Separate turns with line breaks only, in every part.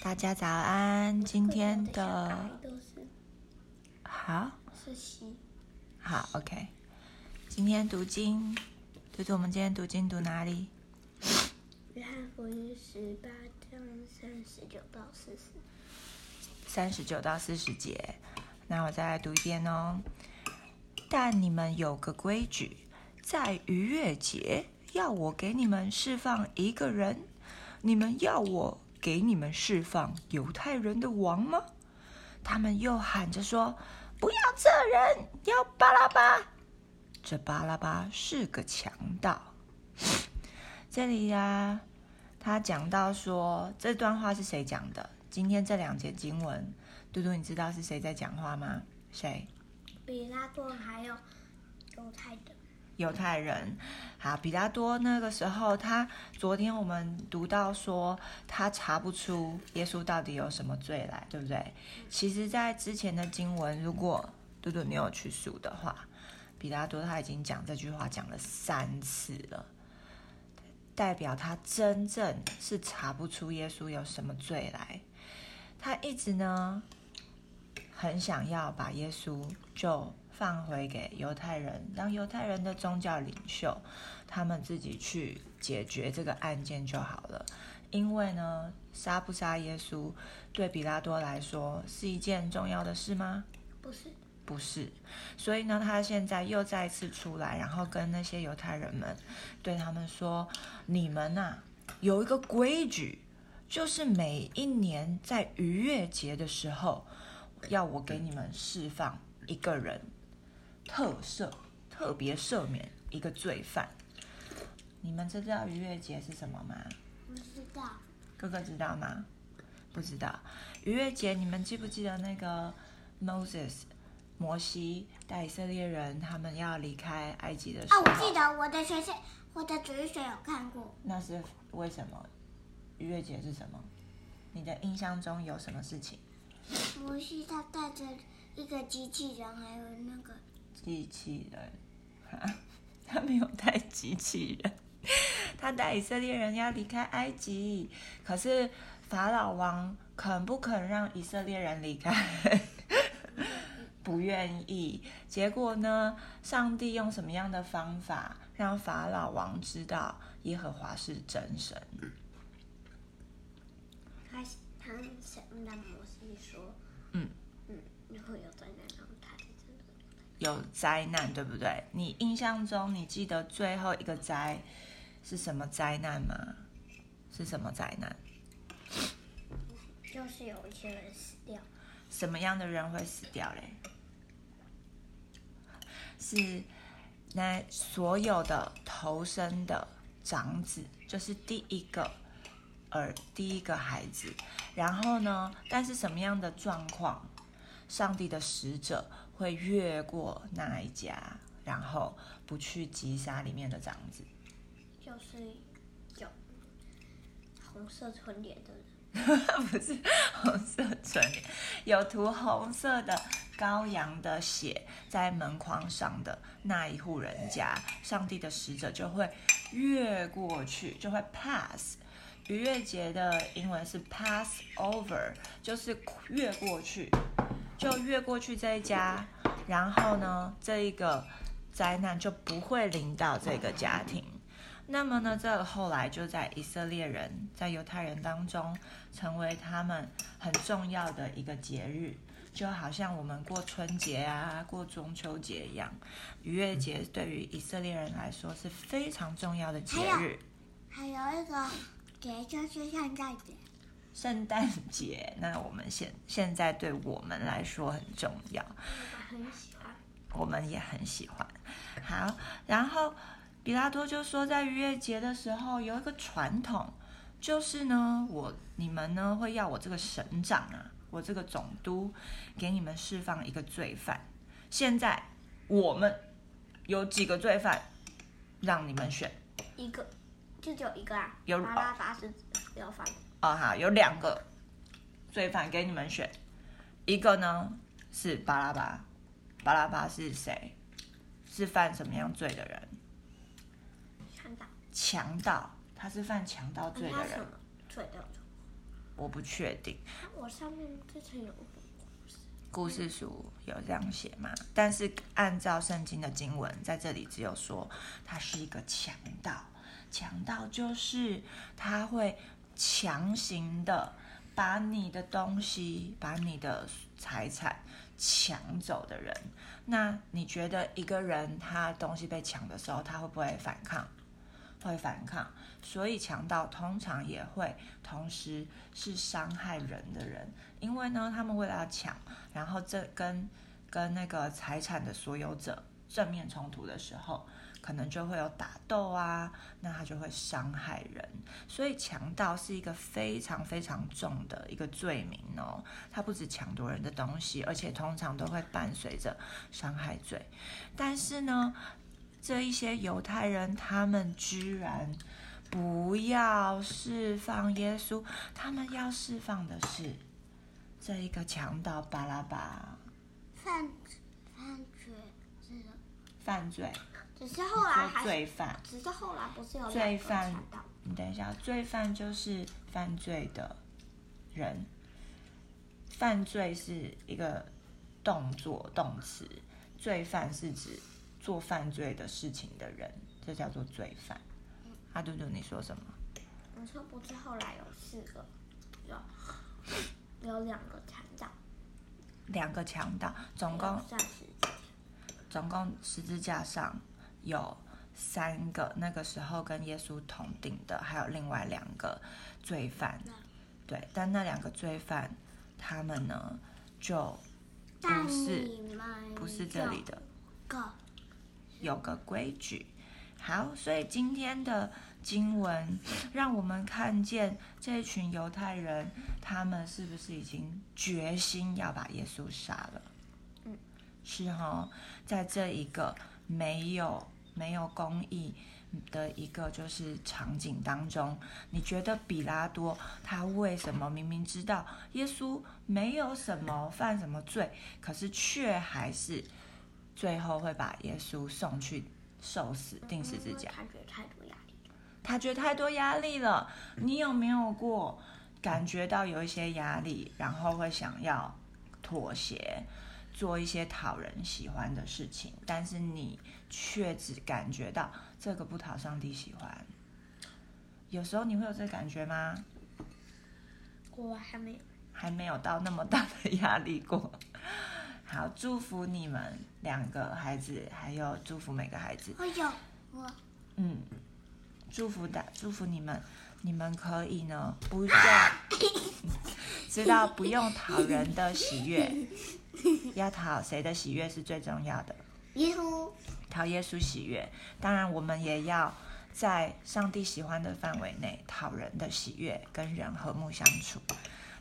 大家早安，今天的好
是西，
好 OK，今天读经，嘟嘟，我们今天读经读哪里？
约翰福音十八章三十九到四十。
三十九到四十节。那我再来读一遍哦。但你们有个规矩，在逾越节要我给你们释放一个人，你们要我给你们释放犹太人的王吗？他们又喊着说：“不要这人，要巴拉巴。”这巴拉巴是个强盗。这里呀、他讲到说，这段话是谁讲的？今天这两节经文，嘟嘟，你知道是谁在讲话吗？谁？
比拉多还有犹太的，
犹太人。好，比拉多那个时候，他昨天我们读到说，他查不出耶稣到底有什么罪来，对不对？其实，在之前的经文，如果嘟嘟你有去数的话，比拉多他已经讲这句话讲了三次了，代表他真正是查不出耶稣有什么罪来。他一直呢，很想要把耶稣就放回给犹太人，让犹太人的宗教领袖他们自己去解决这个案件就好了。因为呢，杀不杀耶稣对比拉多来说是一件重要的事吗？
不是
不是，所以呢，他现在又再次出来，然后跟那些犹太人们对他们说：“你们呐、有一个规矩，就是每一年在逾越节的时候，要我给你们释放一个人，特赦、特别赦免一个罪犯。你们知道逾越节是什么吗？
不知道。
哥哥知道吗？不知道。逾越节，你们记不记得那个 Moses 摩西带以色列人他们要离开埃及的时
啊，
候？
我记得我的学校，我的主日学有看过。
那是为什么？逾越节是什么？你的印象中有什么事情？
摩西他带着一个机器人，还有那个
机器人，哈 他没有带机器人，他带以色列人要离开埃及，可是法老王肯不肯让以色列人离开？不愿意。结果呢？上帝用什么样的方法让法老王知道耶和华是真神？
他他想让摩西说，
嗯
嗯，如果有
有灾难，对不对？你印象中，你记得最后一个灾是什么灾难吗？是什么灾难？
就是有一些人死掉。
什么样的人会死掉嘞？是那所有的投生的长子，就是第一个儿第一个孩子。然后呢，但是什么样的状况，上帝的使者会越过那一家，然后不去击杀里面的长子？
就是有红色唇脸的人，
不是红色唇脸，有涂红色的羔羊的血在门框上的那一户人家，上帝的使者就会越过去，就会 pass。逾越节的英文是 pass over，就是越过去，就越过去这一家，然后呢，这一个灾难就不会临到这个家庭。那么呢，这后来就在以色列人、在犹太人当中，成为他们很重要的一个节日，就好像我们过春节啊、过中秋节一样。逾越节对于以色列人来说是非常重要的节日。
还有一个节就是圣诞节。
圣诞节，那我们现现在对我们来说很重要，
我很喜欢。
我们也很喜欢。好，然后比拉多就说，在逾越节的时候有一个传统，就是呢，我你们呢会要我这个省长啊，我这个总督给你们释放一个罪犯。现在我们有几个罪犯让你们选？
一个，就只有一个啊。
有
巴拉巴是要犯的，
哦，好，有两个罪犯给你们选，一个呢是巴拉巴，巴拉巴是谁？是犯什么样罪的人？
强盗。
强盗，他是犯强盗罪的人
罪都有做。
我不确定。
我上面之前有
故事书有这样写嘛？但是按照圣经的经文，在这里只有说他是一个强盗，强盗就是他会强行的把你的东西、把你的财产抢走的人。那你觉得一个人他东西被抢的时候，他会不会反抗？会反抗，所以强盗通常也会同时是伤害人的人，因为呢，他们为了要抢，然后这跟跟那个财产的所有者正面冲突的时候，可能就会有打斗啊，那他就会伤害人，所以强盗是一个非常非常重的一个罪名哦，他不止抢夺人的东西，而且通常都会伴随着伤害罪，但是呢。这一些犹太人，他们居然不要释放耶稣，他们要释放的是这一个强盗巴拉巴。
犯犯罪是
犯罪，
只是后来还
罪犯，
只是后来不是有
罪犯？你等一下，罪犯就是犯罪的人，犯罪是一个动作动词，罪犯是指。做犯罪的事情的人，这叫做罪犯。阿嘟嘟，你说什么？
我说不是，后来有四个，有有两个强盗，
两个强盗，总共总共十字架上有三个，那个时候跟耶稣同顶的，还有另外两个罪犯。对，但那两个罪犯，他们呢就不是不是这里的。有个规矩，好，所以今天的经文让我们看见这群犹太人，他们是不是已经决心要把耶稣杀了？嗯，是哈，在这一个没有没有公益的一个就是场景当中，你觉得比拉多他为什么明明知道耶稣没有什么犯什么罪，可是却还是？最后会把耶稣送去受死、钉十字架。
他觉得太多压力。
他觉得太多压力了。你有没有过感觉到有一些压力，然后会想要妥协，做一些讨人喜欢的事情，但是你却只感觉到这个不讨上帝喜欢。有时候你会有这感觉吗？
我还没有，
还没有到那么大的压力过。好，祝福你们两个孩子，还有祝福每个孩子。
我有我。
嗯，祝福的，祝福你们，你们可以呢，不用 知道不用讨人的喜悦，要讨谁的喜悦是最重要的。
耶稣。
讨耶稣喜悦，当然我们也要在上帝喜欢的范围内讨人的喜悦，跟人和睦相处。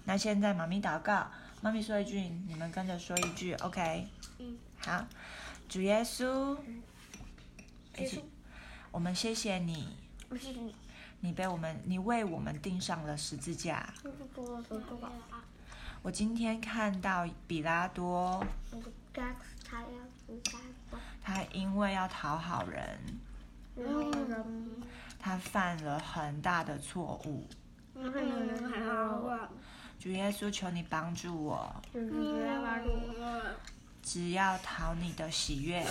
那现在妈咪祷告。妈咪说一句，你们跟着说一句，OK？嗯，好。主耶稣，
耶稣，
我们谢谢你，
谢谢你，
你被我们，你为我们钉上了十字架。我今天看到比拉多，他因为要讨好人，他犯了很大的错误。主耶稣，求你帮助我。只要讨你的喜悦。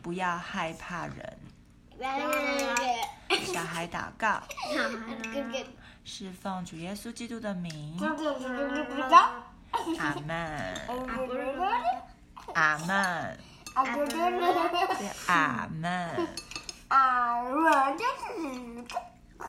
不要害怕人。小孩祷告。是奉主耶稣基督的名。阿门。阿门。阿门。阿门。